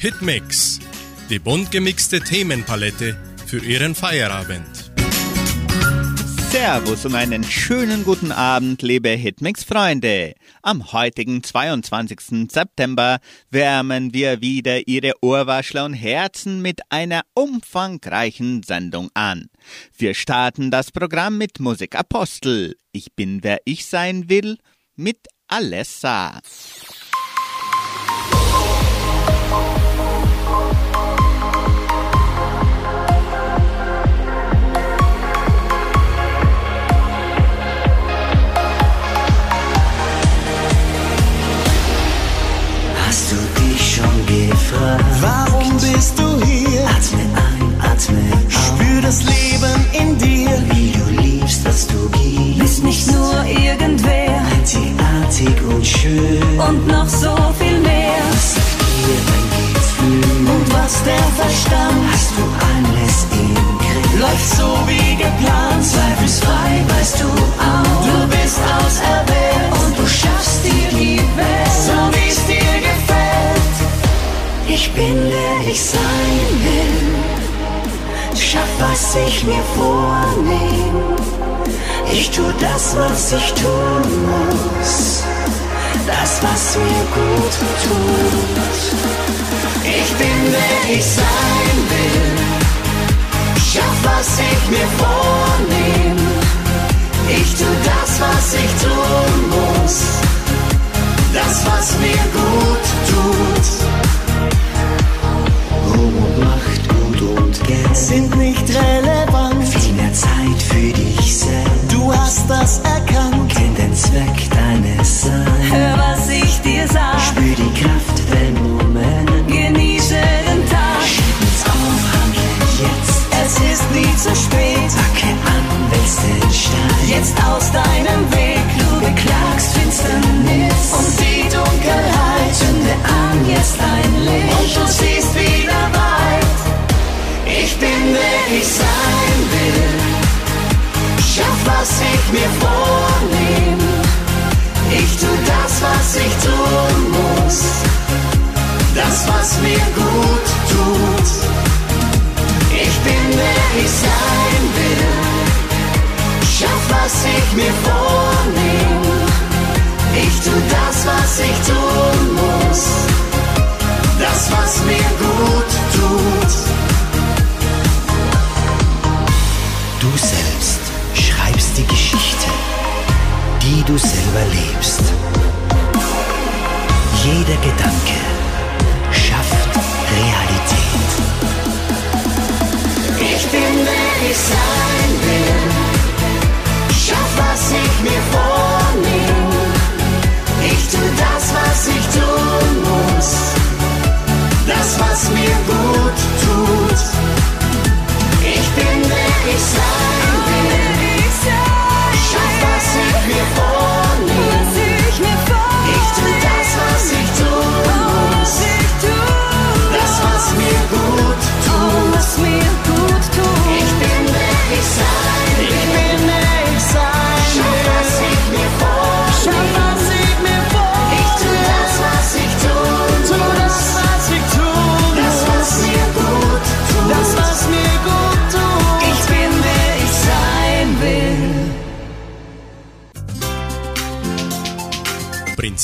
Hitmix, die bunt gemixte Themenpalette für Ihren Feierabend. Servus und einen schönen guten Abend, liebe Hitmix-Freunde. Am heutigen 22. September wärmen wir wieder Ihre Ohrwaschler und Herzen mit einer umfangreichen Sendung an. Wir starten das Programm mit Musik Apostel. Ich bin, wer ich sein will, mit Alessa. Gefragt? Warum bist du hier? Atme ein, atme aus. Spür das Leben in dir. Wie du liebst, was du gibst. Bist nicht nur irgendwer Einzigartig und schön. und noch so viel mehr. Was sagt dir dein Gefühl? Und was der Verstand Hast du alles im Griff? läuft so wie geplant. Zweifelsfrei weißt du auch. Du bist auserwählt Und du schaffst dir die Welt. Ich bin, wer ich sein will. Schaff, was ich mir vornehme. Ich tu das, was ich tun muss. Das, was mir gut tut. Ich bin wer ich sein will. Schaff, was ich mir vornehme. Ich tu das, was ich tun muss. Das, was mir gut tut. Sind nicht relevant. Viel mehr Zeit für dich selbst.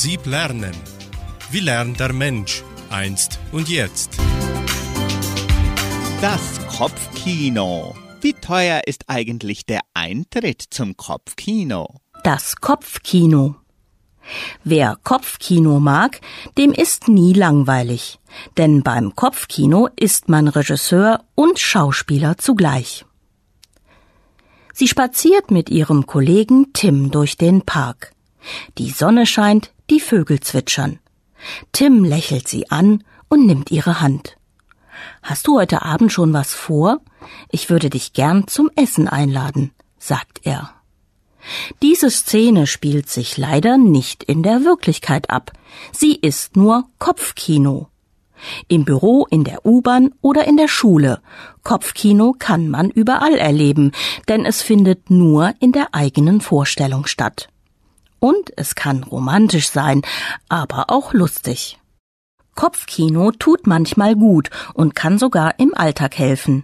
Prinzip Lernen. Wie lernt der Mensch einst und jetzt? Das Kopfkino. Wie teuer ist eigentlich der Eintritt zum Kopfkino? Das Kopfkino. Wer Kopfkino mag, dem ist nie langweilig, denn beim Kopfkino ist man Regisseur und Schauspieler zugleich. Sie spaziert mit ihrem Kollegen Tim durch den Park. Die Sonne scheint, die Vögel zwitschern. Tim lächelt sie an und nimmt ihre Hand. Hast du heute Abend schon was vor? Ich würde dich gern zum Essen einladen, sagt er. Diese Szene spielt sich leider nicht in der Wirklichkeit ab. Sie ist nur Kopfkino. Im Büro, in der U-Bahn oder in der Schule. Kopfkino kann man überall erleben, denn es findet nur in der eigenen Vorstellung statt. Und es kann romantisch sein, aber auch lustig. Kopfkino tut manchmal gut und kann sogar im Alltag helfen.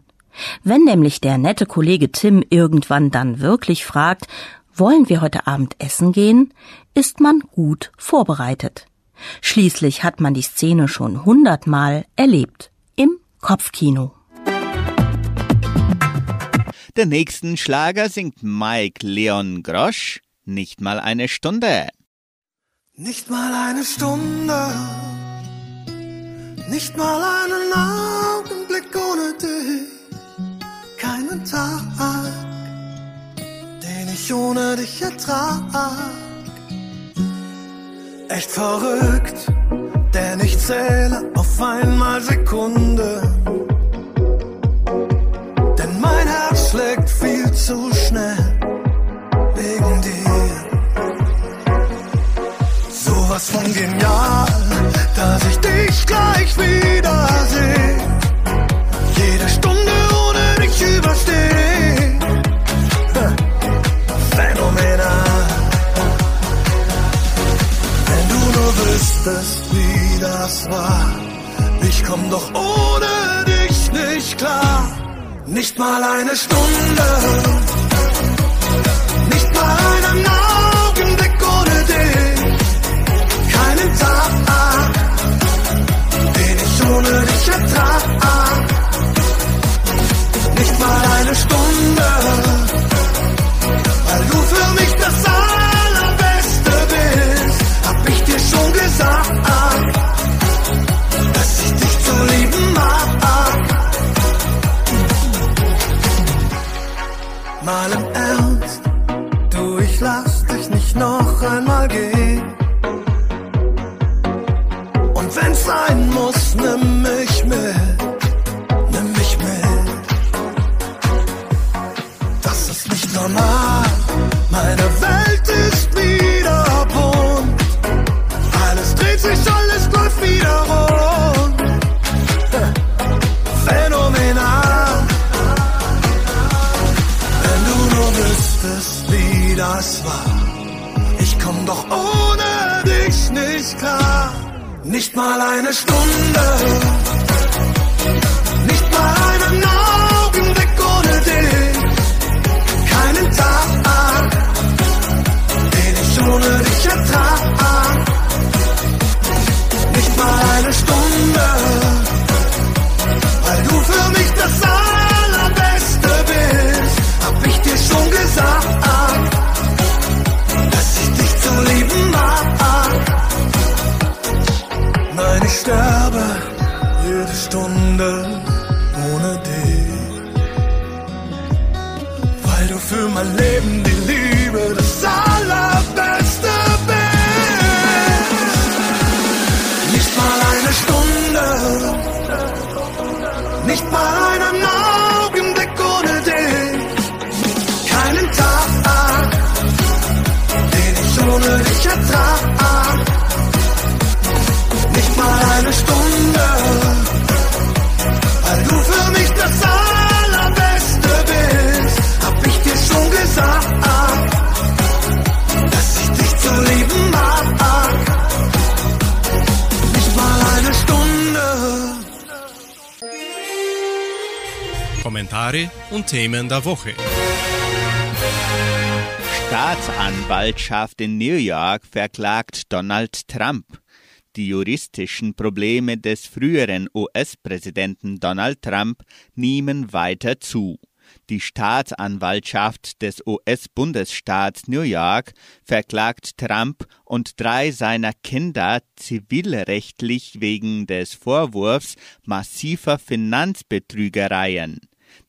Wenn nämlich der nette Kollege Tim irgendwann dann wirklich fragt, wollen wir heute Abend essen gehen, ist man gut vorbereitet. Schließlich hat man die Szene schon hundertmal erlebt. Im Kopfkino. Den nächsten Schlager singt Mike Leon Grosch. Nicht mal eine Stunde. Nicht mal eine Stunde, nicht mal einen Augenblick ohne dich, keinen Tag, den ich ohne dich ertrag. Echt verrückt, denn ich zähle auf einmal Sekunde. Sowas von genial, dass ich dich gleich wiedersehe. Jede Stunde ohne dich überstehe. Phänomenal. Wenn du nur wüsstest, wie das war. Ich komm doch ohne dich nicht klar. Nicht mal eine Stunde. Nicht mal einen Augenblick ohne dich. Den ich ohne dich ertrag. Nicht mal eine Stunde, weil du für mich das Allerbeste bist. Hab ich dir schon gesagt, dass ich dich zu lieben mag. Mal im Themen der Woche. Staatsanwaltschaft in New York verklagt Donald Trump. Die juristischen Probleme des früheren US-Präsidenten Donald Trump nehmen weiter zu. Die Staatsanwaltschaft des US-Bundesstaats New York verklagt Trump und drei seiner Kinder zivilrechtlich wegen des Vorwurfs massiver Finanzbetrügereien.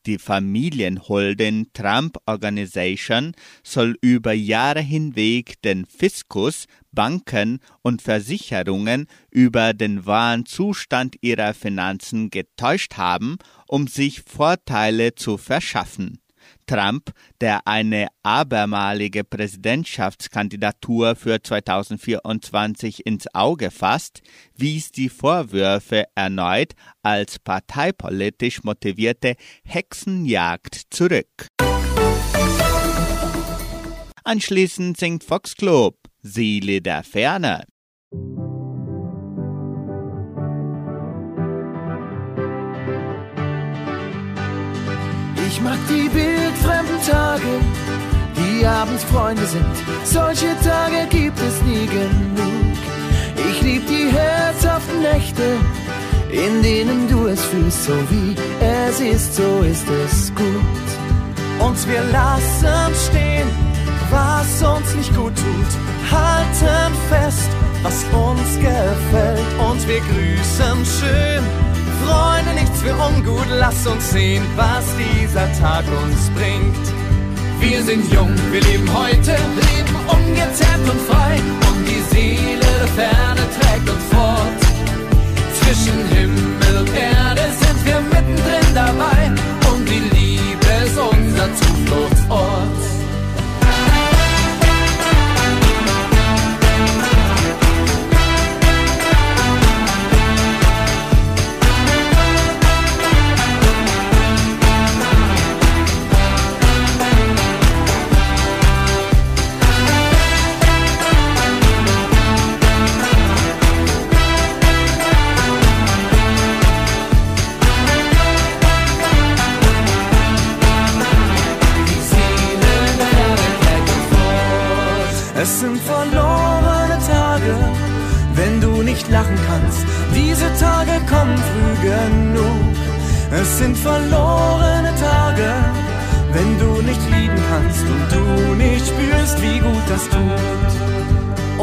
Die Familienholden Trump Organization soll über Jahre hinweg den Fiskus, Banken und Versicherungen über den wahren Zustand ihrer Finanzen getäuscht haben, um sich Vorteile zu verschaffen. Trump, der eine abermalige Präsidentschaftskandidatur für 2024 ins Auge fasst, wies die Vorwürfe erneut als parteipolitisch motivierte Hexenjagd zurück. Anschließend singt Foxclub Seele der Ferne. Ich mag die Bilder Tage, die abends Freunde sind. Solche Tage gibt es nie genug. Ich lieb die herzhaften Nächte, in denen du es fühlst, so wie es ist, so ist es gut. Und wir lassen stehen, was uns nicht gut tut, halten fest, was uns gefällt und wir grüßen schön. Freunde, nichts für ungut, lass uns sehen, was dieser Tag uns bringt. Wir sind jung, wir leben heute, leben ungezerrt und frei und die Seele der Ferne trägt uns fort. Zwischen Himmel und Erde sind wir mittendrin dabei und die Liebe ist unser Zufluchtsort. Sind verlorene Tage, wenn du nicht lachen kannst. Diese Tage kommen früh genug. Es sind verlorene Tage, wenn du nicht lieben kannst und du nicht spürst, wie gut das tut.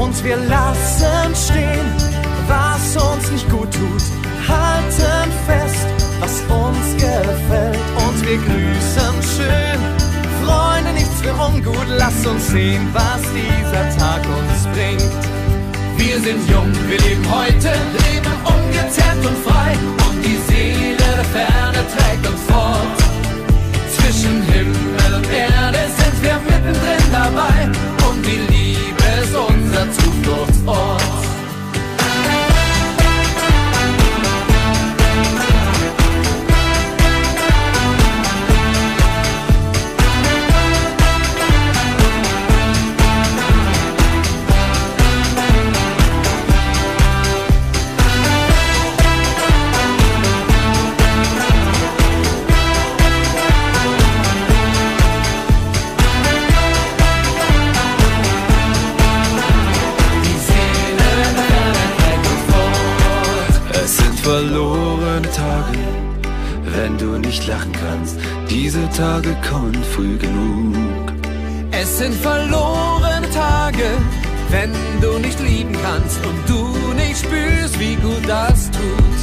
Und wir lassen stehen, was uns nicht gut tut, halten fest, was uns gefällt und wir grüßen schön. Freunde, nichts für ungut, lass uns sehen, was dieser Tag uns bringt. Wir sind jung, wir leben heute, leben ungezerrt und frei und die Seele der Ferne trägt uns fort. Zwischen Himmel und Erde sind wir mittendrin dabei und die Liebe ist unser Zufluchtsort. Nicht lachen kannst. Diese Tage kommen früh genug. Es sind verlorene Tage, wenn du nicht lieben kannst und du nicht spürst, wie gut das tut.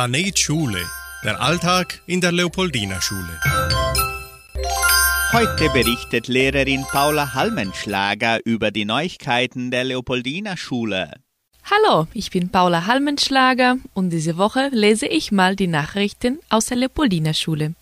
Planet Schule. Der Alltag in der Leopoldina Schule. Heute berichtet Lehrerin Paula Halmenschlager über die Neuigkeiten der Leopoldina Schule. Hallo, ich bin Paula Halmenschlager und diese Woche lese ich mal die Nachrichten aus der Leopoldina Schule.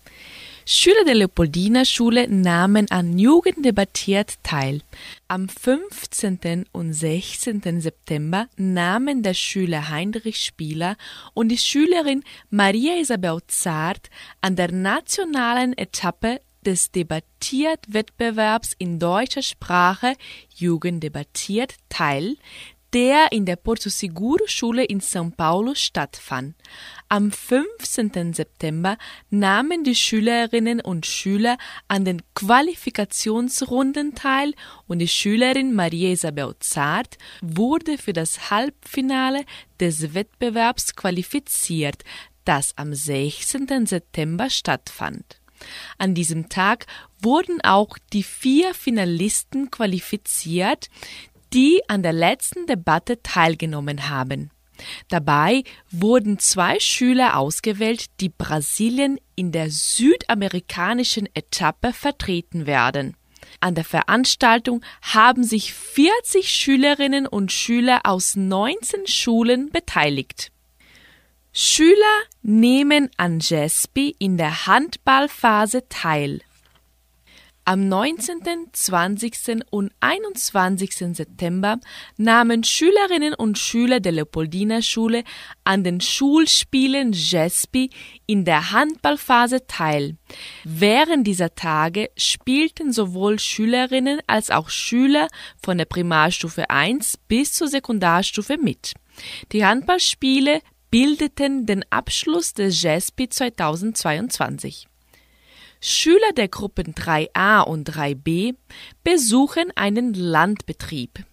Schüler der Leopoldina Schule nahmen an Jugend debattiert teil. Am 15. und 16. September nahmen der Schüler Heinrich Spieler und die Schülerin Maria Isabel Zart an der nationalen Etappe des Debattiertwettbewerbs in deutscher Sprache Jugend debattiert teil, der in der Porto Seguro Schule in São Paulo stattfand. Am 15. September nahmen die Schülerinnen und Schüler an den Qualifikationsrunden teil und die Schülerin Maria Isabel Zart wurde für das Halbfinale des Wettbewerbs qualifiziert, das am 16. September stattfand. An diesem Tag wurden auch die vier Finalisten qualifiziert, die an der letzten Debatte teilgenommen haben. Dabei wurden zwei Schüler ausgewählt, die Brasilien in der südamerikanischen Etappe vertreten werden. An der Veranstaltung haben sich 40 Schülerinnen und Schüler aus 19 Schulen beteiligt. Schüler nehmen an JESPI in der Handballphase teil. Am 19., 20. und 21. September nahmen Schülerinnen und Schüler der Leopoldina Schule an den Schulspielen JESPI in der Handballphase teil. Während dieser Tage spielten sowohl Schülerinnen als auch Schüler von der Primarstufe 1 bis zur Sekundarstufe mit. Die Handballspiele bildeten den Abschluss des JESPI 2022. Schüler der Gruppen 3a und 3b besuchen einen Landbetrieb.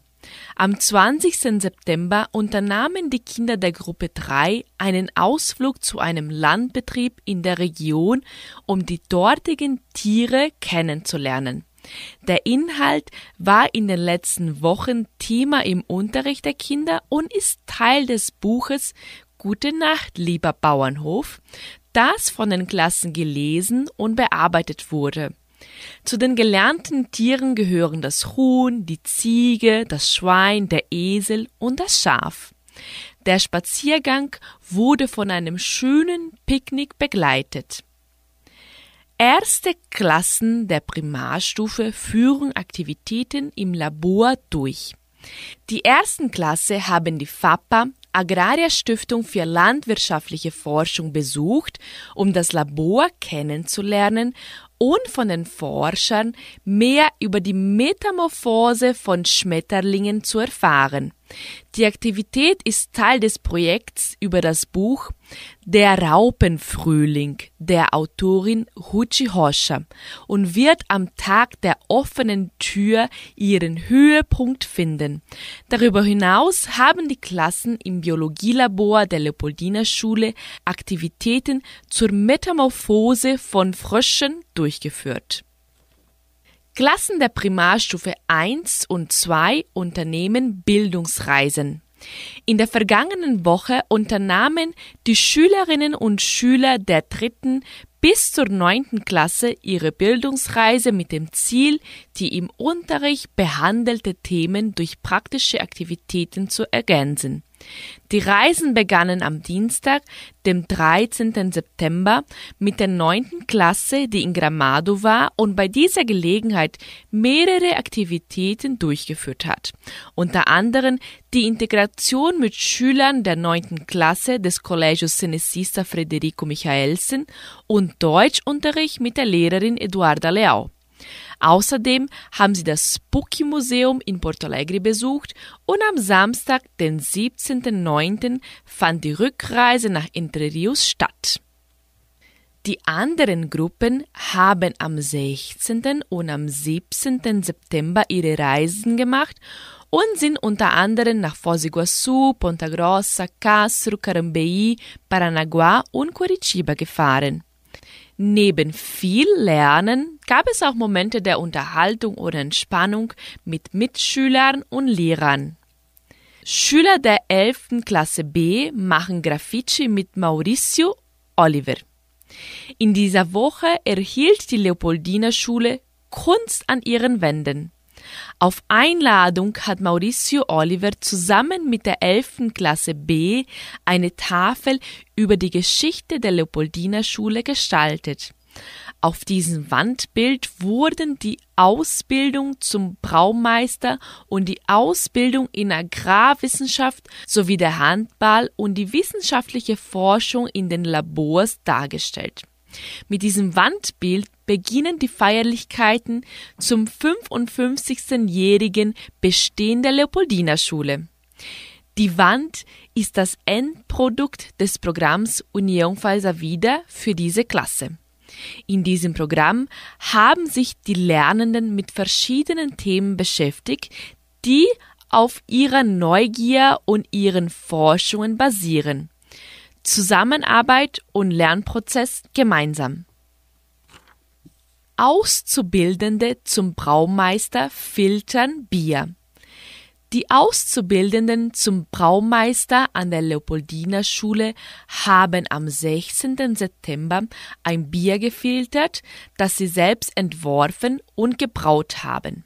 Am 20. September unternahmen die Kinder der Gruppe 3 einen Ausflug zu einem Landbetrieb in der Region, um die dortigen Tiere kennenzulernen. Der Inhalt war in den letzten Wochen Thema im Unterricht der Kinder und ist Teil des Buches Gute Nacht, lieber Bauernhof, das von den Klassen gelesen und bearbeitet wurde. Zu den gelernten Tieren gehören das Huhn, die Ziege, das Schwein, der Esel und das Schaf. Der Spaziergang wurde von einem schönen Picknick begleitet. Erste Klassen der Primarstufe führen Aktivitäten im Labor durch. Die ersten Klasse haben die FAPA, Agraria Stiftung für landwirtschaftliche Forschung besucht, um das Labor kennenzulernen und von den Forschern mehr über die Metamorphose von Schmetterlingen zu erfahren. Die Aktivität ist Teil des Projekts über das Buch Der Raupenfrühling der Autorin Huchi Hoscha und wird am Tag der offenen Tür ihren Höhepunkt finden. Darüber hinaus haben die Klassen im Biologielabor der Leopoldina Schule Aktivitäten zur Metamorphose von Fröschen durchgeführt. Klassen der Primarstufe 1 und 2 unternehmen Bildungsreisen. In der vergangenen Woche unternahmen die Schülerinnen und Schüler der dritten bis zur neunten Klasse ihre Bildungsreise mit dem Ziel, die im Unterricht behandelte Themen durch praktische Aktivitäten zu ergänzen. Die Reisen begannen am Dienstag, dem 13. September, mit der neunten Klasse, die in Gramado war und bei dieser Gelegenheit mehrere Aktivitäten durchgeführt hat. Unter anderem die Integration mit Schülern der neunten Klasse des Collegios Cenecista Federico Michaelsen und Deutschunterricht mit der Lehrerin Eduarda Leao. Außerdem haben sie das Spooky Museum in Porto Alegre besucht und am Samstag, den 17.09., fand die Rückreise nach Entre Rios statt. Die anderen Gruppen haben am 16. und am 17. September ihre Reisen gemacht und sind unter anderem nach Foz Ponta Grossa, Castro, Carambeí, Paranaguá und Curitiba gefahren. Neben viel Lernen gab es auch Momente der Unterhaltung oder Entspannung mit Mitschülern und Lehrern. Schüler der 11. Klasse B machen Graffiti mit Mauricio Oliver. In dieser Woche erhielt die Leopoldina Schule Kunst an ihren Wänden. Auf Einladung hat Mauricio Oliver zusammen mit der 11. Klasse B eine Tafel über die Geschichte der Leopoldina Schule gestaltet. Auf diesem Wandbild wurden die Ausbildung zum Braumeister und die Ausbildung in Agrarwissenschaft sowie der Handball und die wissenschaftliche Forschung in den Labors dargestellt. Mit diesem Wandbild beginnen die Feierlichkeiten zum 55-jährigen Bestehen der Leopoldina-Schule. Die Wand ist das Endprodukt des Programms Union Falsa Vida für diese Klasse. In diesem Programm haben sich die Lernenden mit verschiedenen Themen beschäftigt, die auf ihrer Neugier und ihren Forschungen basieren. Zusammenarbeit und Lernprozess gemeinsam. Auszubildende zum Braumeister filtern Bier. Die Auszubildenden zum Braumeister an der Leopoldina Schule haben am 16. September ein Bier gefiltert, das sie selbst entworfen und gebraut haben.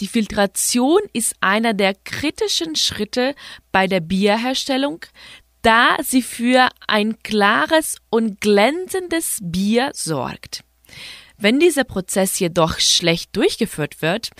Die Filtration ist einer der kritischen Schritte bei der Bierherstellung, da sie für ein klares und glänzendes Bier sorgt. Wenn dieser Prozess jedoch schlecht durchgeführt wird,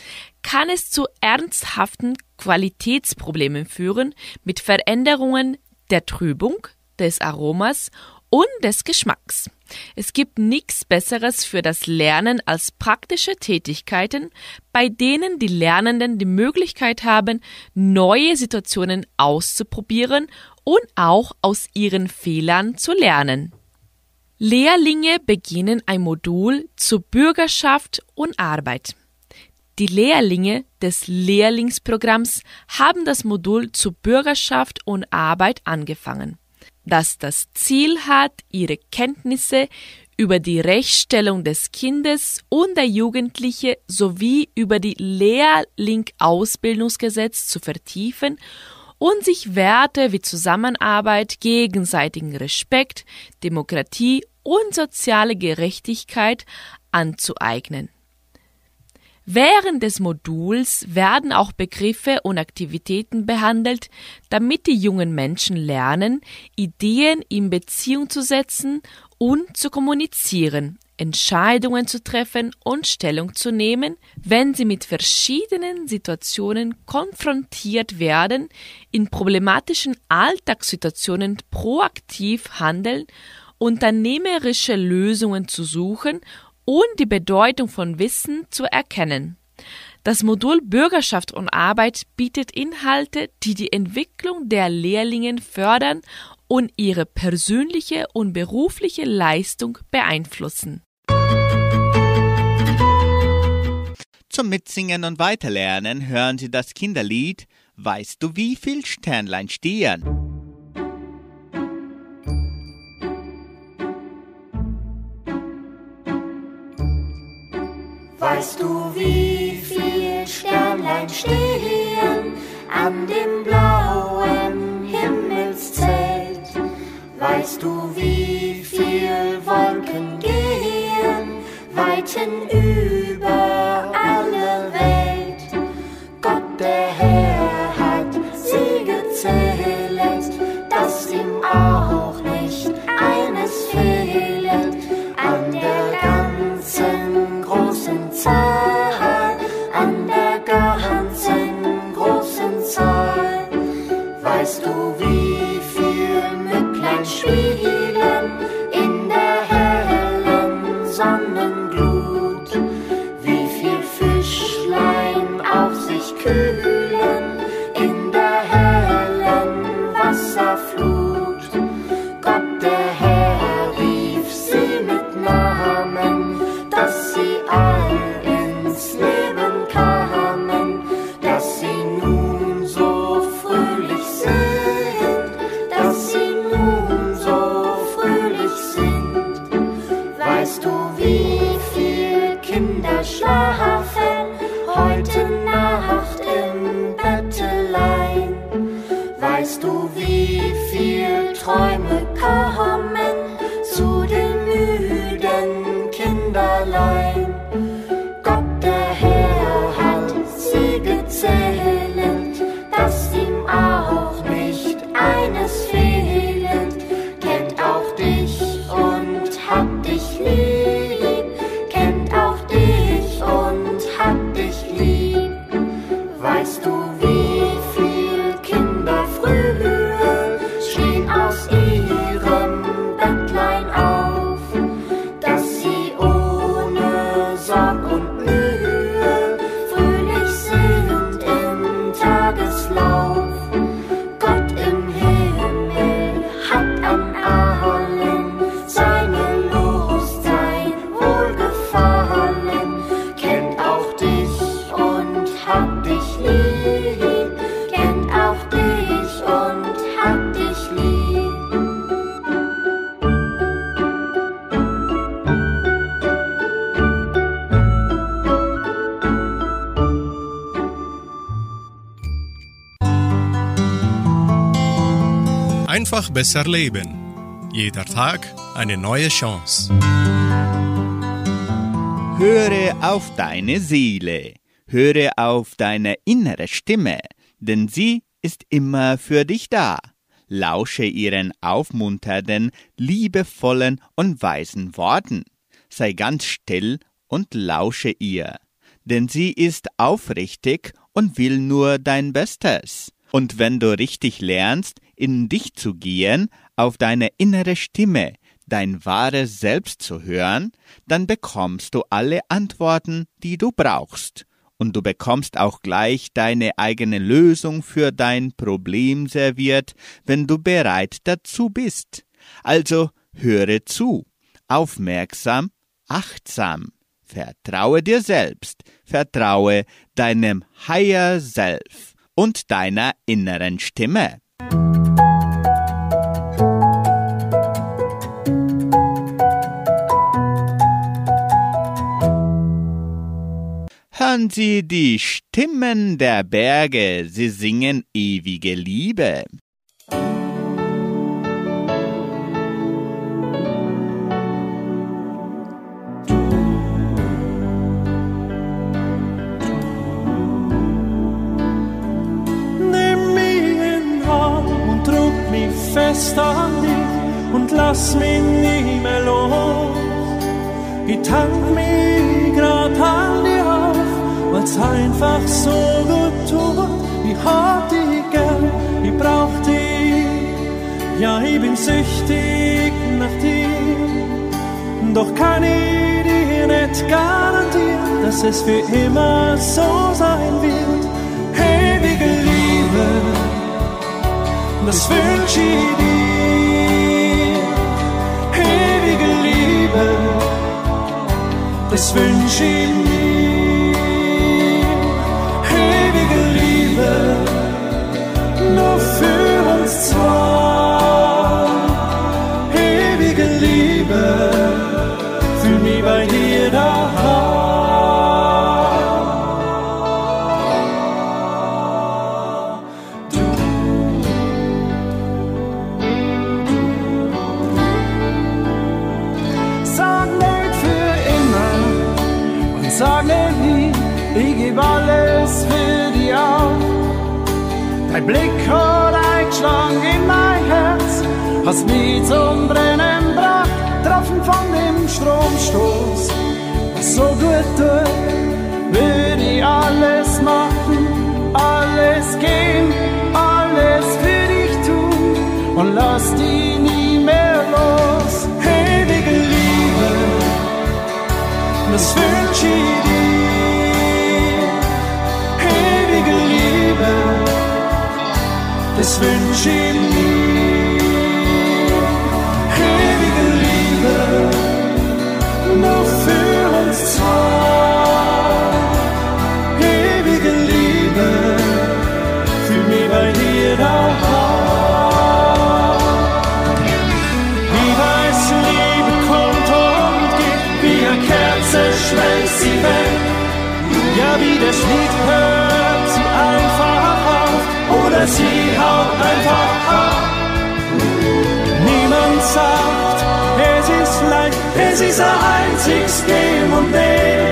kann es zu ernsthaften Qualitätsproblemen führen mit Veränderungen der Trübung, des Aromas und des Geschmacks. Es gibt nichts Besseres für das Lernen als praktische Tätigkeiten, bei denen die Lernenden die Möglichkeit haben, neue Situationen auszuprobieren und auch aus ihren Fehlern zu lernen. Lehrlinge beginnen ein Modul zur Bürgerschaft und Arbeit. Die Lehrlinge des Lehrlingsprogramms haben das Modul zur Bürgerschaft und Arbeit angefangen, das das Ziel hat, ihre Kenntnisse über die Rechtsstellung des Kindes und der Jugendliche sowie über die Lehrling-Ausbildungsgesetz zu vertiefen und sich Werte wie Zusammenarbeit, gegenseitigen Respekt, Demokratie und soziale Gerechtigkeit anzueignen. Während des Moduls werden auch Begriffe und Aktivitäten behandelt, damit die jungen Menschen lernen, Ideen in Beziehung zu setzen und zu kommunizieren, Entscheidungen zu treffen und Stellung zu nehmen, wenn sie mit verschiedenen Situationen konfrontiert werden, in problematischen Alltagssituationen proaktiv handeln, unternehmerische Lösungen zu suchen und die Bedeutung von Wissen zu erkennen. Das Modul Bürgerschaft und Arbeit bietet Inhalte, die die Entwicklung der Lehrlingen fördern und ihre persönliche und berufliche Leistung beeinflussen. Zum Mitsingen und Weiterlernen hören Sie das Kinderlied Weißt du, wie viel Sternlein stehen? Weißt du, wie viel Sternlein stehen an dem blauen Himmelszelt? Weißt du, wie viel Wolken gehen weiten über alle Welt? Gott, der Herr, hat sie gezählt, dass ihm auch nicht eines fehlet Zahl, an der ganzen großen Zahl. Weißt du, wie besser leben. Jeder Tag eine neue Chance. Höre auf deine Seele, höre auf deine innere Stimme, denn sie ist immer für dich da. Lausche ihren aufmunternden, liebevollen und weisen Worten. Sei ganz still und lausche ihr, denn sie ist aufrichtig und will nur dein Bestes. Und wenn du richtig lernst, in dich zu gehen, auf deine innere Stimme, dein wahres Selbst zu hören, dann bekommst du alle Antworten, die du brauchst. Und du bekommst auch gleich deine eigene Lösung für dein Problem serviert, wenn du bereit dazu bist. Also höre zu, aufmerksam, achtsam. Vertraue dir selbst, vertraue deinem Higher Self und deiner inneren Stimme. Hören Sie die Stimmen der Berge, sie singen ewige Liebe. Fest an dich und lass mich nie mehr los. Ich mich weil's einfach so gut tut. Ich hab dich gern, ich brauch dich, ja ich bin süchtig nach dir. Doch kann ich dir nicht garantieren, dass es für immer so sein wird. Ewige Liebe, das wünsch ich dir. Ewige Liebe, das wünsch ich mir. Hast mich zum Brennen gebracht, getroffen von dem Stromstoß. Was so gut tut, würde ich alles machen, alles geben, alles für dich tun und lass dich nie mehr los. Ewige Liebe, das wünsch ich dir. Ewige Liebe, das wünsch ich mir. Sie weg. Ja, wie das Lied hört sie einfach auf, oder sie haut einfach ab. Niemand sagt, es ist leicht, es ist ein einziges Game und es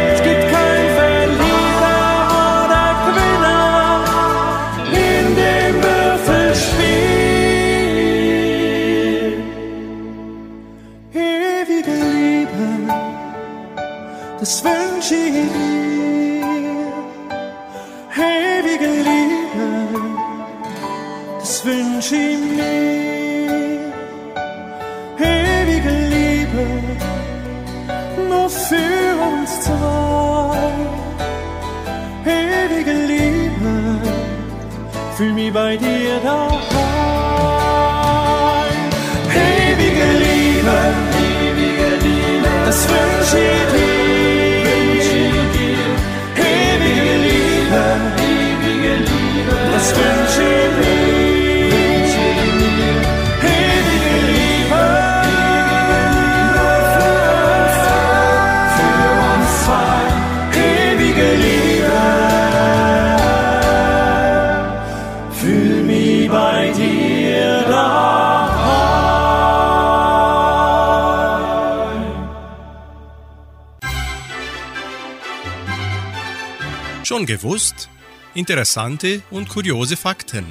Schon gewusst? Interessante und kuriose Fakten.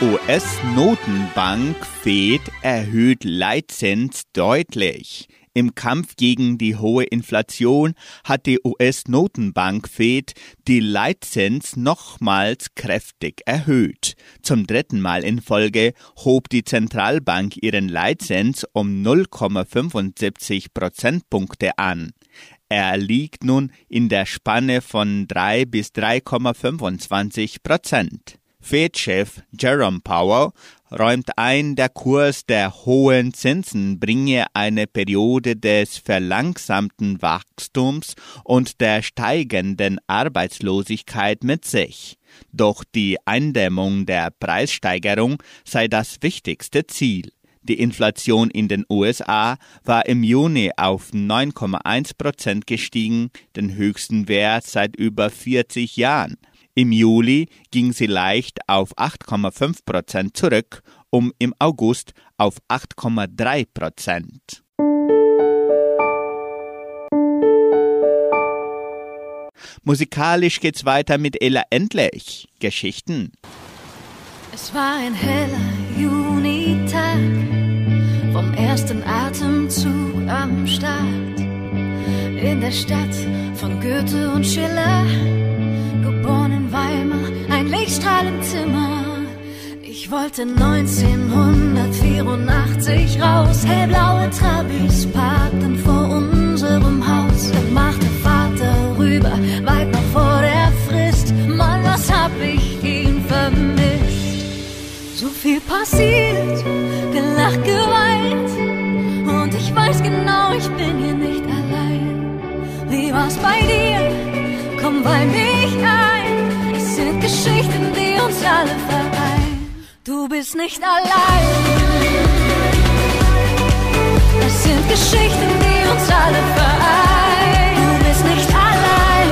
US-Notenbank Fed erhöht Leitzins deutlich. Im Kampf gegen die hohe Inflation hat die US-Notenbank Fed die Leitzins nochmals kräftig erhöht. Zum dritten Mal in Folge hob die Zentralbank ihren Leitzins um 0,75 Prozentpunkte an. Er liegt nun in der Spanne von 3 bis 3,25 Prozent. Fed-Chef Jerome Powell räumt ein, der Kurs der hohen Zinsen bringe eine Periode des verlangsamten Wachstums und der steigenden Arbeitslosigkeit mit sich. Doch die Eindämmung der Preissteigerung sei das wichtigste Ziel. Die Inflation in den USA war im Juni auf 9,1 Prozent gestiegen, den höchsten Wert seit über 40 Jahren. Im Juli ging sie leicht auf 8,5 Prozent zurück, um im August auf 8,3 Prozent. Musikalisch geht's weiter mit Ella Endlich. Geschichten. Es war ein heller Junitag, vom ersten Atemzug am Start. In der Stadt von Goethe und Schiller geboren in Weimar, ein Lichtstrahl im Zimmer. Ich wollte 1984 raus, hellblaue Trabis parkten bei mich ein. Es sind Geschichten, die uns alle vereinen. Du bist nicht allein. Es sind Geschichten, die uns alle vereinen. Du bist nicht allein.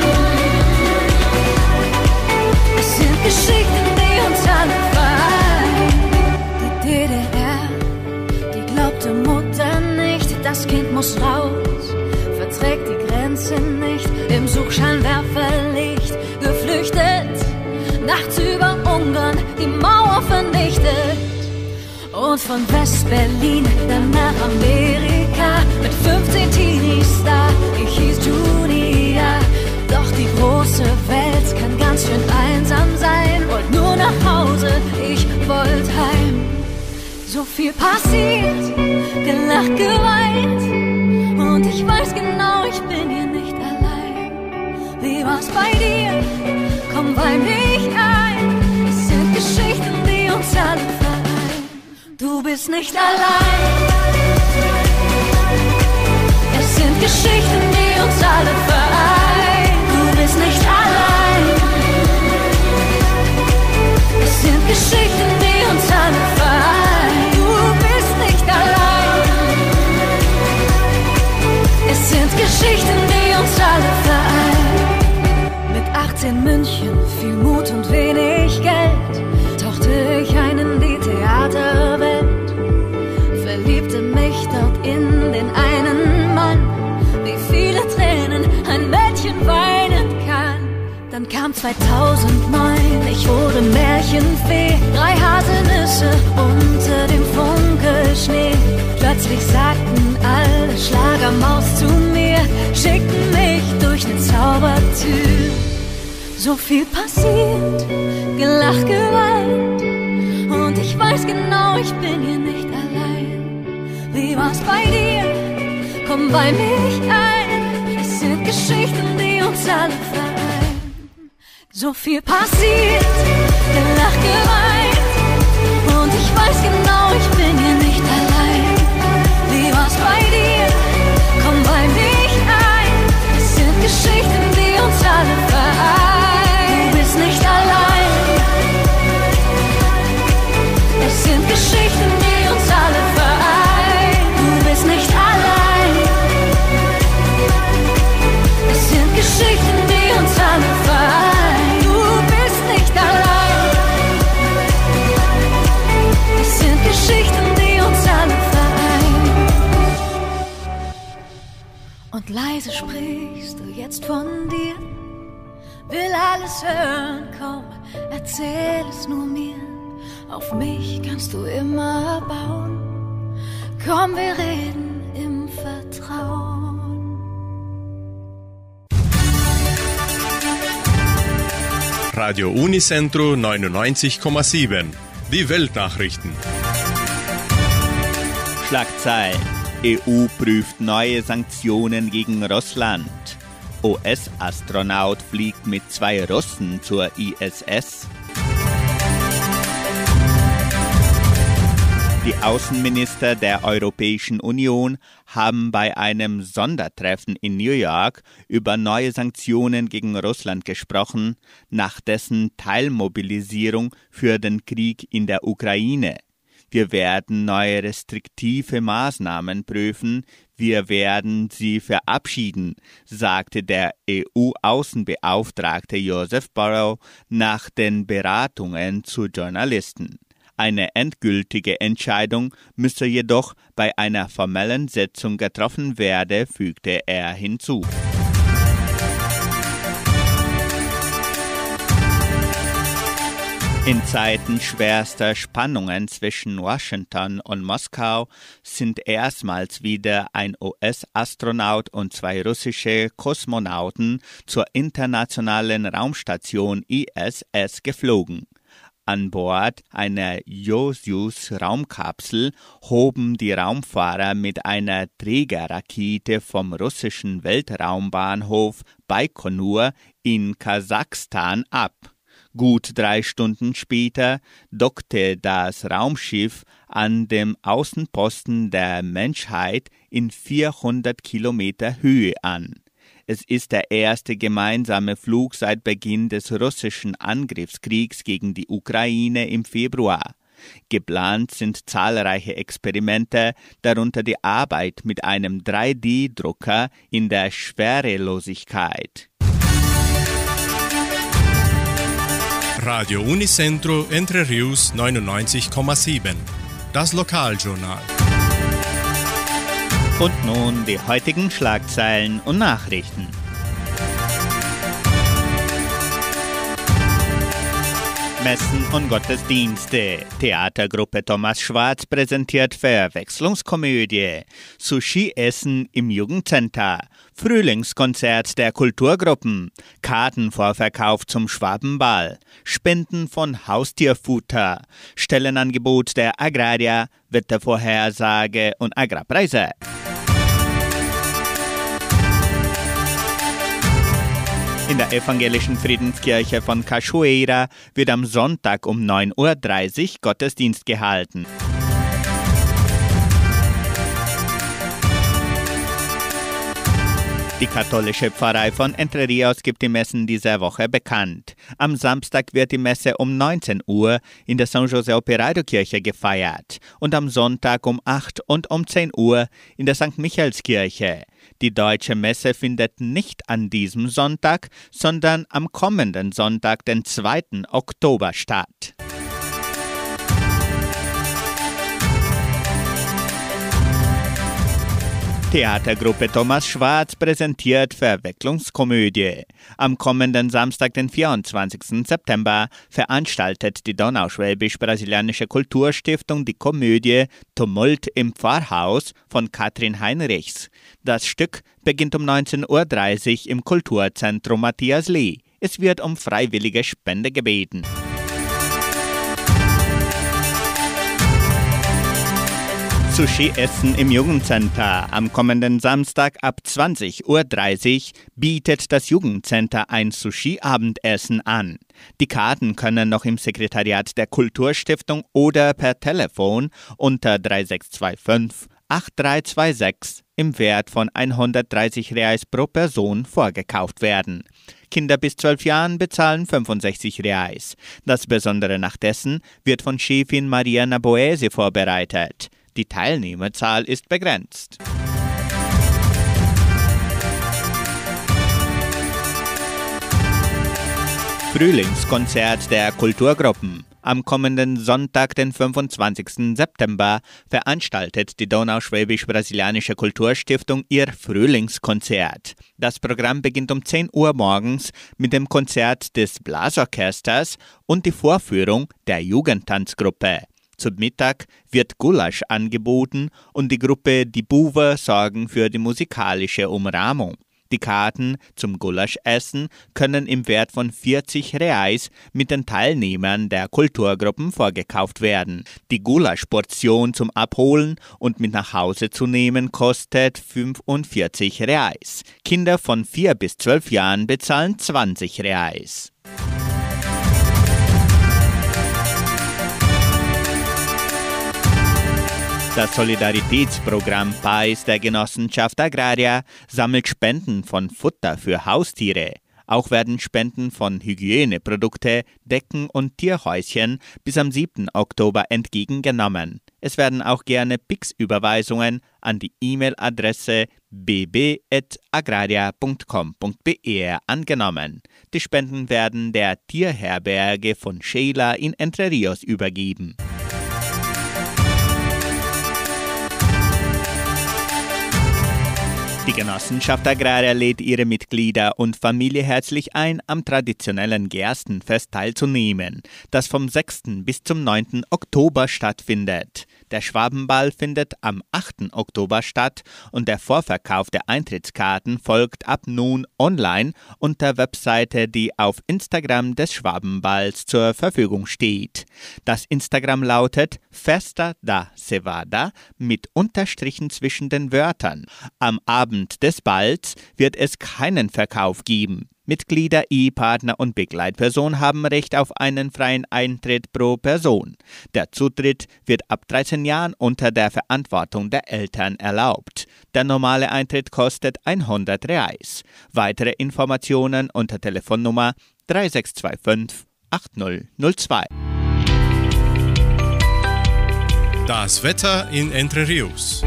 Es sind Geschichten, die uns alle vereinen. Die DDR, die glaubte Mutter nicht, das Kind muss raus. Im Suchscheinwerferlicht geflüchtet. Nachts über Ungarn, die Mauer vernichtet. Und von West-Berlin dann nach Amerika mit 15 Teenies da. Ich hieß Junia, doch die große Welt kann ganz schön einsam sein. Wollt nur nach Hause, ich wollt heim. So viel passiert, gelacht, geweint. War's bei dir? Komm bei mich ein. Es sind Geschichten, die uns alle vereinen. Du bist nicht allein. Es sind Geschichten, die uns alle vereinen. Du bist nicht allein. Es sind Geschichten, die uns alle vereinen. Du bist nicht allein. Es sind Geschichten, 18 München, viel Mut und wenig Geld, tauchte ich ein in die Theaterwelt. Verliebte mich dort in den einen Mann, wie viele Tränen ein Mädchen weinen kann. Dann kam 2009, ich wurde Märchenfee, drei Haselnüsse unter dem Funkelschnee. Plötzlich sagten alle Schlagermaus zu mir, schickten mich durch eine Zaubertür. So viel passiert, gelacht, geweint. Und ich weiß genau, ich bin hier nicht allein. Wie war's bei dir? Komm bei mich ein. Es sind Geschichten, die uns alle vereinen. So viel passiert, gelacht, geweint. Und ich weiß genau, Radio Unicentro 99,7. Die Weltnachrichten. Schlagzeilen. EU prüft neue Sanktionen gegen Russland. US-Astronaut fliegt mit zwei Russen zur ISS. Die Außenminister der Europäischen Union haben bei einem Sondertreffen in New York über neue Sanktionen gegen Russland gesprochen, nach dessen Teilmobilisierung für den Krieg in der Ukraine. Wir werden neue restriktive Maßnahmen prüfen, wir werden sie verabschieden, sagte der EU-Außenbeauftragte Joseph Borrell nach den Beratungen zu Journalisten. Eine endgültige Entscheidung müsse jedoch bei einer formellen Sitzung getroffen werden, fügte er hinzu. In Zeiten schwerster Spannungen zwischen Washington und Moskau sind erstmals wieder ein US-Astronaut und zwei russische Kosmonauten zur internationalen Raumstation ISS geflogen. An Bord einer Soyuz-Raumkapsel hoben die Raumfahrer mit einer Trägerrakete vom russischen Weltraumbahnhof Baikonur in Kasachstan ab. Gut drei Stunden später dockte das Raumschiff an dem Außenposten der Menschheit in 400 Kilometer Höhe an. Es ist der erste gemeinsame Flug seit Beginn des russischen Angriffskriegs gegen die Ukraine im Februar. Geplant sind zahlreiche Experimente, darunter die Arbeit mit einem 3D-Drucker in der Schwerelosigkeit. Radio Unicentro Entre Rius 99,7. Das Lokaljournal. Und nun die heutigen Schlagzeilen und Nachrichten. Messen und Gottesdienste. Theatergruppe Thomas Schwarz präsentiert Verwechslungskomödie. Sushi-Essen im Jugendcenter. Frühlingskonzert der Kulturgruppen. Kartenvorverkauf zum Schwabenball. Spenden von Haustierfutter. Stellenangebot der Agraria. Wettervorhersage und Agrarpreise. In der evangelischen Friedenskirche von Cachoeira wird am Sonntag um 9.30 Uhr Gottesdienst gehalten. Die katholische Pfarrei von Entre Rios gibt die Messen dieser Woche bekannt. Am Samstag wird die Messe um 19 Uhr in der San José Operario Kirche gefeiert und am Sonntag um 8 und um 10 Uhr in der St. Michaelskirche. Die deutsche Messe findet nicht an diesem Sonntag, sondern am kommenden Sonntag, den 2. Oktober statt. Theatergruppe Thomas Schwarz präsentiert Verwecklungskomödie. Am kommenden Samstag, den 24. September, veranstaltet die Donauschwäbisch-Brasilianische Kulturstiftung die Komödie Tumult im Pfarrhaus von Katrin Heinrichs. Das Stück beginnt um 19.30 Uhr im Kulturzentrum Matthias Lee. Es wird um freiwillige Spende gebeten. Sushi-Essen im Jugendcenter. Am kommenden Samstag ab 20.30 Uhr bietet das Jugendcenter ein Sushi-Abendessen an. Die Karten können noch im Sekretariat der Kulturstiftung oder per Telefon unter 3625 8326 im Wert von 130 Reais pro Person vorgekauft werden. Kinder bis 12 Jahren bezahlen 65 Reais. Das Besondere nach dessen wird von Chefin Maria Naboese vorbereitet. Die Teilnehmerzahl ist begrenzt. Frühlingskonzert der Kulturgruppen. Am kommenden Sonntag, den 25. September, veranstaltet die Donauschwäbisch-Brasilianische Kulturstiftung ihr Frühlingskonzert. Das Programm beginnt um 10 Uhr morgens mit dem Konzert des Blasorchesters und die Vorführung der Jugendtanzgruppe. Zum Mittag wird Gulasch angeboten und die Gruppe Die Buwe sorgen für die musikalische Umrahmung. Die Karten zum Gulaschessen können im Wert von 40 Reais mit den Teilnehmern der Kulturgruppen vorgekauft werden. Die Gulaschportion zum Abholen und mit nach Hause zu nehmen kostet 45 Reais. Kinder von 4 bis 12 Jahren bezahlen 20 Reais. Das Solidaritätsprogramm PAIS der Genossenschaft Agraria sammelt Spenden von Futter für Haustiere. Auch werden Spenden von Hygieneprodukte, Decken und Tierhäuschen bis am 7. Oktober entgegengenommen. Es werden auch gerne Pix-Überweisungen an die E-Mail-Adresse bb.agraria.com.br angenommen. Die Spenden werden der Tierherberge von Sheila in Entre Rios übergeben. Die Genossenschaft Agraria lädt ihre Mitglieder und Familie herzlich ein, am traditionellen Gerstenfest teilzunehmen, das vom 6. bis zum 9. Oktober stattfindet. Der Schwabenball findet am 8. Oktober statt und der Vorverkauf der Eintrittskarten folgt ab nun online unter Webseite, die auf Instagram des Schwabenballs zur Verfügung steht. Das Instagram lautet Festa da Cevada mit Unterstrichen zwischen den Wörtern. Am Abend des Balls wird es keinen Verkauf geben. Mitglieder, Ehepartner und Begleitperson haben Recht auf einen freien Eintritt pro Person. Der Zutritt wird ab 13 Jahren unter der Verantwortung der Eltern erlaubt. Der normale Eintritt kostet 100 Reais. Weitere Informationen unter Telefonnummer 3625 8002. Das Wetter in Entre Rios.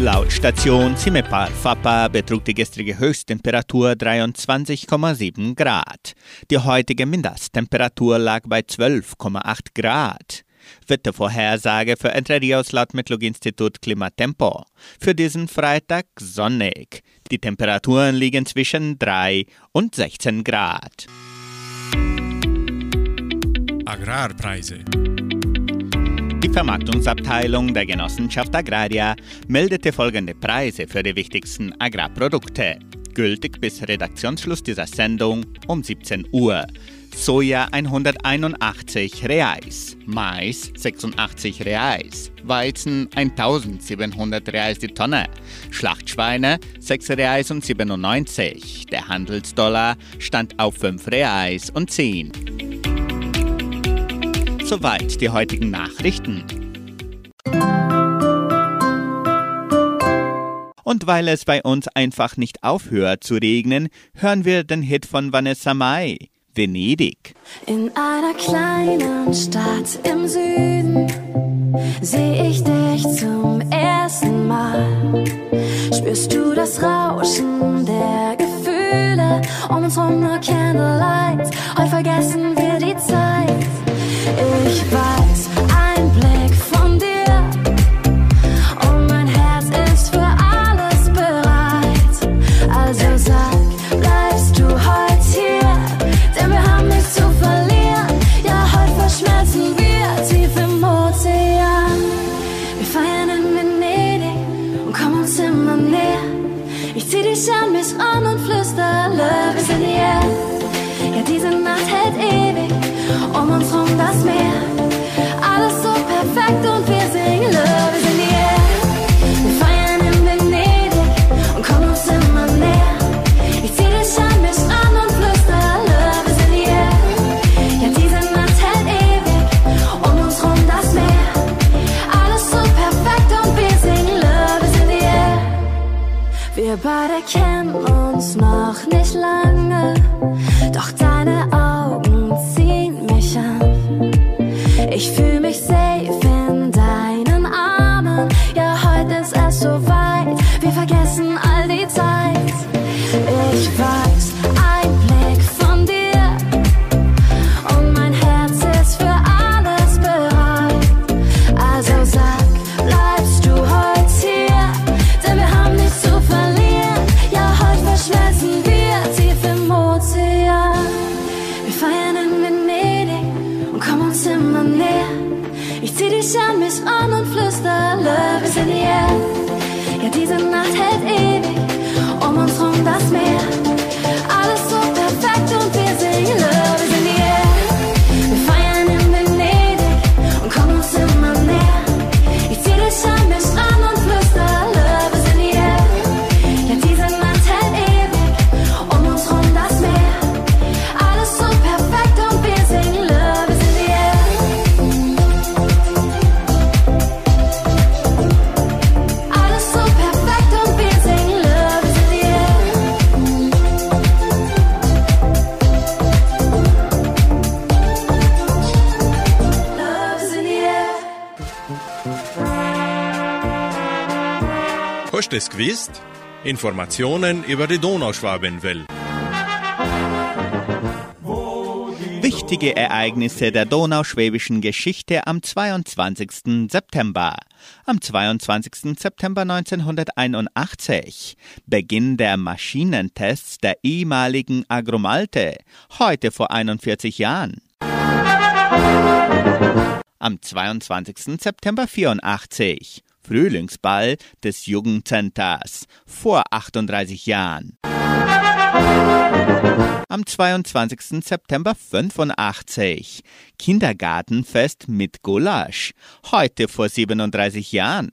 Laut Station Cimepar Fapa betrug die gestrige Höchsttemperatur 23,7 Grad. Die heutige Mindesttemperatur lag bei 12,8 Grad. Wettervorhersage für Entre Rios laut Metlog-Institut Klimatempo. Für diesen Freitag sonnig. Die Temperaturen liegen zwischen 3 und 16 Grad. Agrarpreise. Die Vermarktungsabteilung der Genossenschaft Agraria meldete folgende Preise für die wichtigsten Agrarprodukte. Gültig bis Redaktionsschluss dieser Sendung um 17 Uhr. Soja 181 Reais, Mais 86 Reais, Weizen 1700 Reais die Tonne, Schlachtschweine 6 Reais und 97. Der Handelsdollar stand auf 5 Reais und 10. Soweit die heutigen Nachrichten. Und weil es bei uns einfach nicht aufhört zu regnen, hören wir den Hit von Vanessa Mai, Venedig. In einer kleinen Stadt im Süden sehe ich dich zum ersten Mal. Spürst du das Rauschen der Gefühle? Um uns rum nur Candlelight. Heute vergessen wir die Zeit. Ich weiß, Informationen über die Donauschwabenwelle. Wichtige Ereignisse der donauschwäbischen Geschichte am 22. September. Am 22. September 1981 Beginn der Maschinentests der ehemaligen Agromalte, heute vor 41 Jahren. Am 22. September 84 Frühlingsball des Jugendcenters vor 38 Jahren. Am 22. September 85 Kindergartenfest mit Gulasch, heute vor 37 Jahren.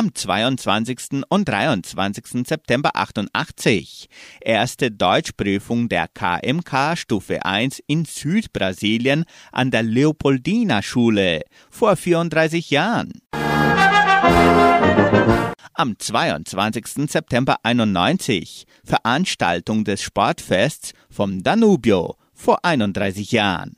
Am 22. und 23. September 88 erste Deutschprüfung der KMK Stufe 1 in Südbrasilien an der Leopoldina Schule vor 34 Jahren. Am 22. September 91 Veranstaltung des Sportfests vom Danubio vor 31 Jahren.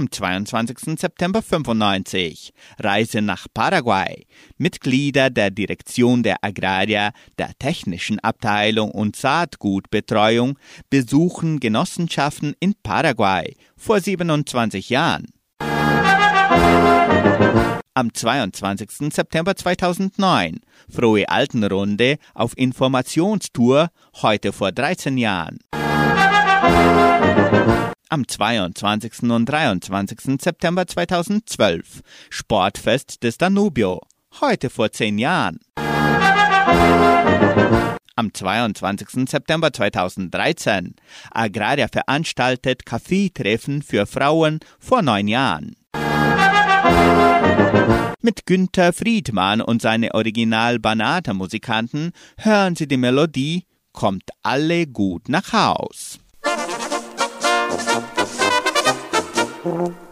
Am 22. September 95 Reise nach Paraguay. Mitglieder der Direktion der Agrarier, der Technischen Abteilung und Saatgutbetreuung besuchen Genossenschaften in Paraguay vor 27 Jahren. Am 22. September 2009 Frohe Altenrunde auf Informationstour heute vor 13 Jahren. Am 22. und 23. September 2012 Sportfest des Danubio heute vor 10 Jahren. Am 22. September 2013 Agraria veranstaltet Kaffeetreffen für Frauen vor neun Jahren. Mit Günther Friedmann und seine Original-Banata-Musikanten hören Sie die Melodie Kommt alle gut nach Haus. Heute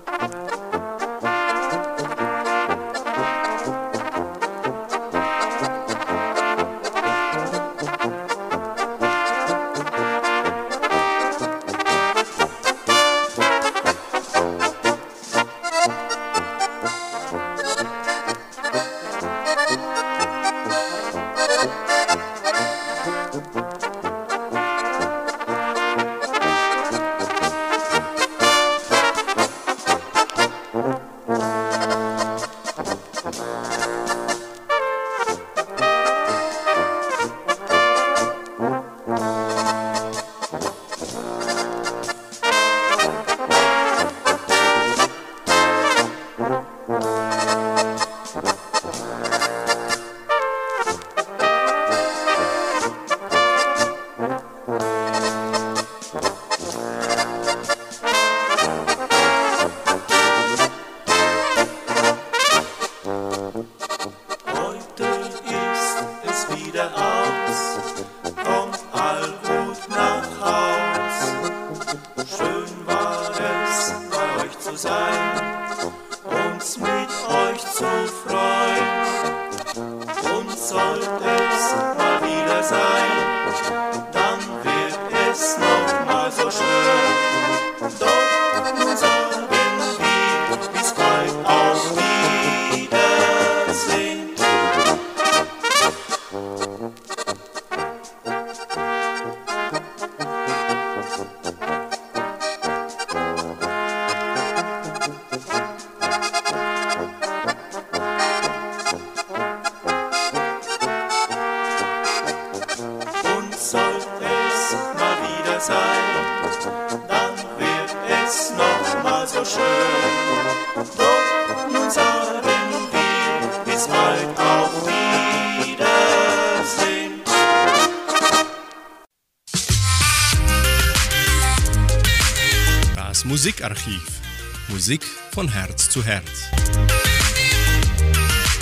Musikarchiv. Musik von Herz zu Herz.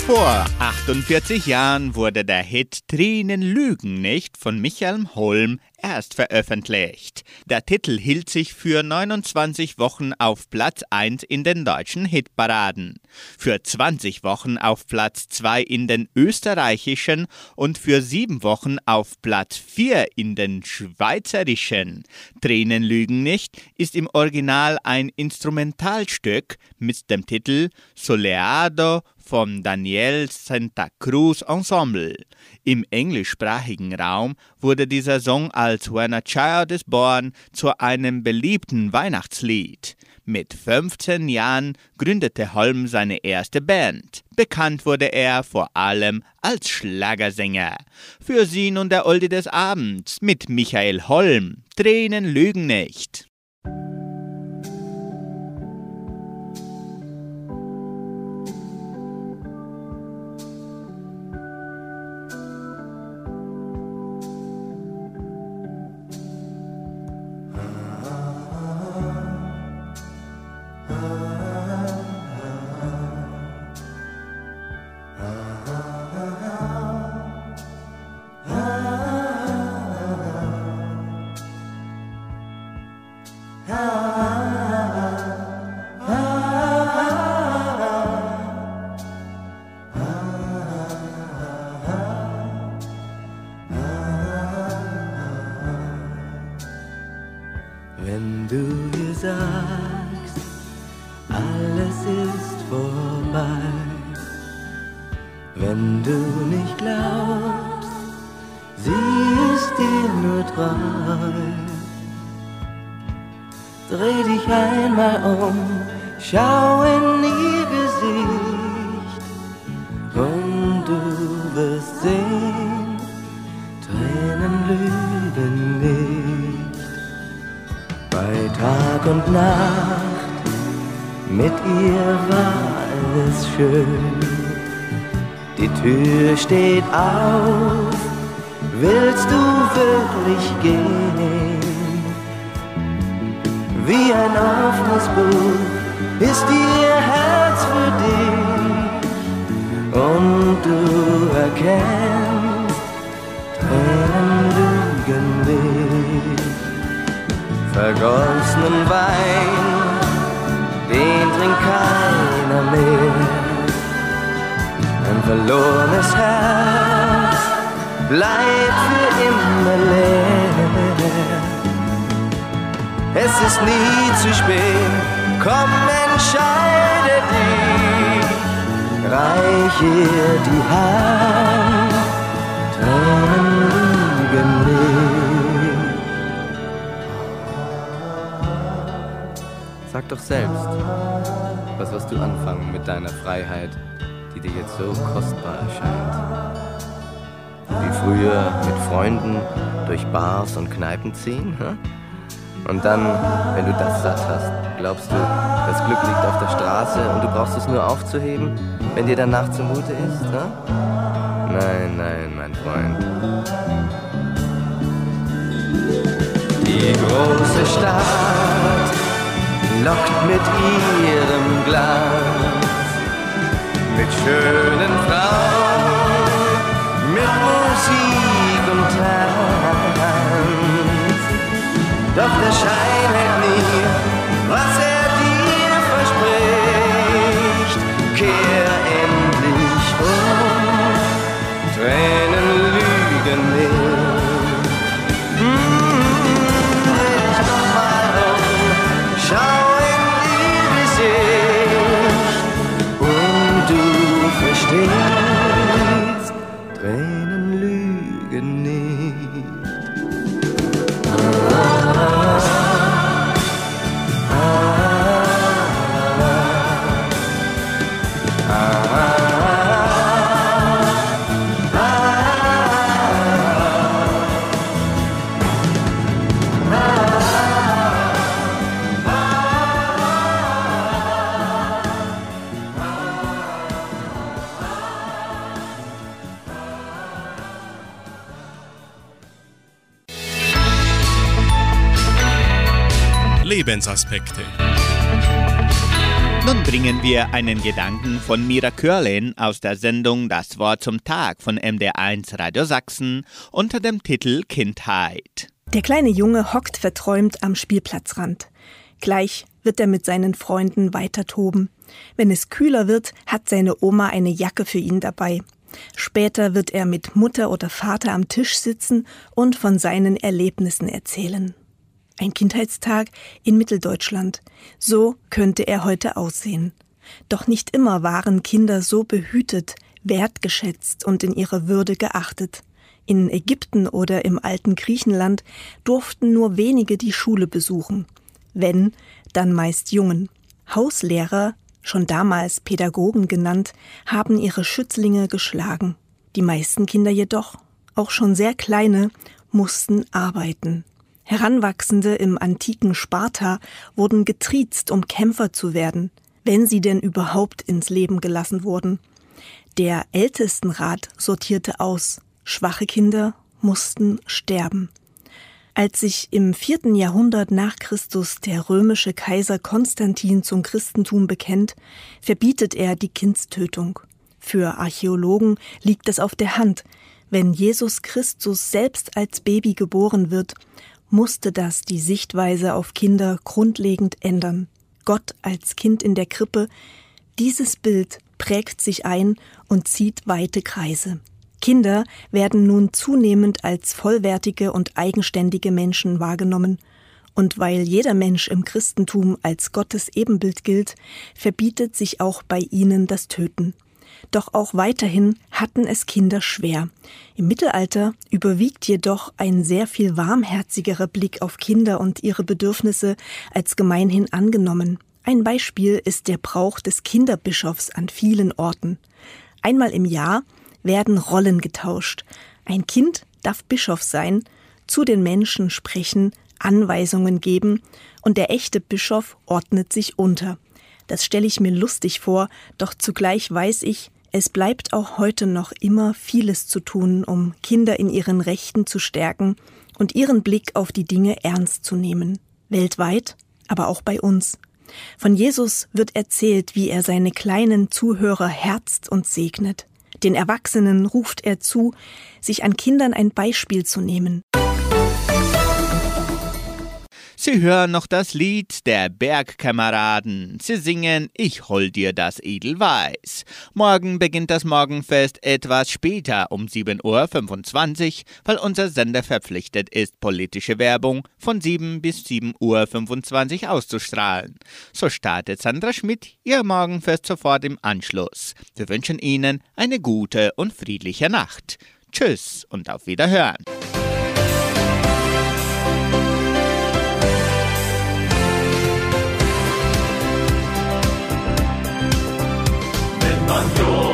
Vor 48 Jahren wurde der Hit Tränen lügen nicht von Michael Holm erst veröffentlicht. Der Titel hielt sich für 29 Wochen auf Platz 1 in den deutschen Hitparaden, für 20 Wochen auf Platz 2 in den österreichischen und für 7 Wochen auf Platz 4 in den schweizerischen. Tränen lügen nicht ist im Original ein Instrumentalstück mit dem Titel Soleado vom Daniel Santa Cruz Ensemble. Im englischsprachigen Raum wurde dieser Song als When a Child is Born zu einem beliebten Weihnachtslied. Mit 15 Jahren gründete Holm seine erste Band. Bekannt wurde er vor allem als Schlagersänger. Für Sie nun der Oldie des Abends mit Michael Holm. Tränen lügen nicht. Einmal um, schau in ihr Gesicht und du wirst sehen, Tränen lügen nicht. Bei Tag und Nacht, mit ihr war alles schön. Die Tür steht auf, willst du wirklich gehen? Wie ein offenes Buch ist ihr Herz für dich und du erkennst, Tränen lügen nicht vergossenen Wein, den trinkt keiner mehr. Ein verlorenes Herz bleibt für immer leer. Es ist nie zu spät, komm, entscheide dich, reich ihr die Hand, Tränen lügen nicht. Sag doch selbst, was wirst du anfangen mit deiner Freiheit, die dir jetzt so kostbar erscheint? Wie früher mit Freunden durch Bars und Kneipen ziehen? Hm? Und dann, wenn du das satt hast, glaubst du, das Glück liegt auf der Straße und du brauchst es nur aufzuheben, wenn dir danach zumute ist? Hm? Nein, nein, mein Freund. Die große Stadt lockt mit ihrem Glanz, mit schönen Frauen, Doch der Schein hält nie, was er dir verspricht. Kehr endlich um, Tränen lügen nicht. Lebensaspekte. Nun bringen wir einen Gedanken von Mira Körlin aus der Sendung Das Wort zum Tag von MDR1 Radio Sachsen unter dem Titel Kindheit. Der kleine Junge hockt verträumt am Spielplatzrand. Gleich wird er mit seinen Freunden weiter toben. Wenn es kühler wird, hat seine Oma eine Jacke für ihn dabei. Später wird er mit Mutter oder Vater am Tisch sitzen und von seinen Erlebnissen erzählen. Ein Kindheitstag in Mitteldeutschland. So könnte er heute aussehen. Doch nicht immer waren Kinder so behütet, wertgeschätzt und in ihrer Würde geachtet. In Ägypten oder im alten Griechenland durften nur wenige die Schule besuchen. Wenn, dann meist Jungen. Hauslehrer, schon damals Pädagogen genannt, haben ihre Schützlinge geschlagen. Die meisten Kinder jedoch, auch schon sehr kleine, mussten arbeiten. Heranwachsende im antiken Sparta wurden getriezt, um Kämpfer zu werden, wenn sie denn überhaupt ins Leben gelassen wurden. Der Ältestenrat sortierte aus, schwache Kinder mussten sterben. Als sich im vierten Jahrhundert nach Christus der römische Kaiser Konstantin zum Christentum bekennt, verbietet er die Kindstötung. Für Archäologen liegt es auf der Hand, wenn Jesus Christus selbst als Baby geboren wird, musste das die Sichtweise auf Kinder grundlegend ändern. Gott als Kind in der Krippe, dieses Bild prägt sich ein und zieht weite Kreise. Kinder werden nun zunehmend als vollwertige und eigenständige Menschen wahrgenommen, und weil jeder Mensch im Christentum als Gottes Ebenbild gilt, verbietet sich auch bei ihnen das Töten. Doch auch weiterhin hatten es Kinder schwer. Im Mittelalter überwiegt jedoch ein sehr viel warmherzigerer Blick auf Kinder und ihre Bedürfnisse als gemeinhin angenommen. Ein Beispiel ist der Brauch des Kinderbischofs an vielen Orten. Einmal im Jahr werden Rollen getauscht. Ein Kind darf Bischof sein, zu den Menschen sprechen, Anweisungen geben und der echte Bischof ordnet sich unter. Das stelle ich mir lustig vor, doch zugleich weiß ich, es bleibt auch heute noch immer vieles zu tun, um Kinder in ihren Rechten zu stärken und ihren Blick auf die Dinge ernst zu nehmen. Weltweit, aber auch bei uns. Von Jesus wird erzählt, wie er seine kleinen Zuhörer herzt und segnet. Den Erwachsenen ruft er zu, sich an Kindern ein Beispiel zu nehmen. Sie hören noch das Lied der Bergkameraden. Sie singen Ich hol dir das Edelweiß. Morgen beginnt das Morgenfest etwas später um 7.25 Uhr, weil unser Sender verpflichtet ist, politische Werbung von 7 bis 7.25 Uhr auszustrahlen. So startet Sandra Schmidt ihr Morgenfest sofort im Anschluss. Wir wünschen Ihnen eine gute und friedliche Nacht. Tschüss und auf Wiederhören. Man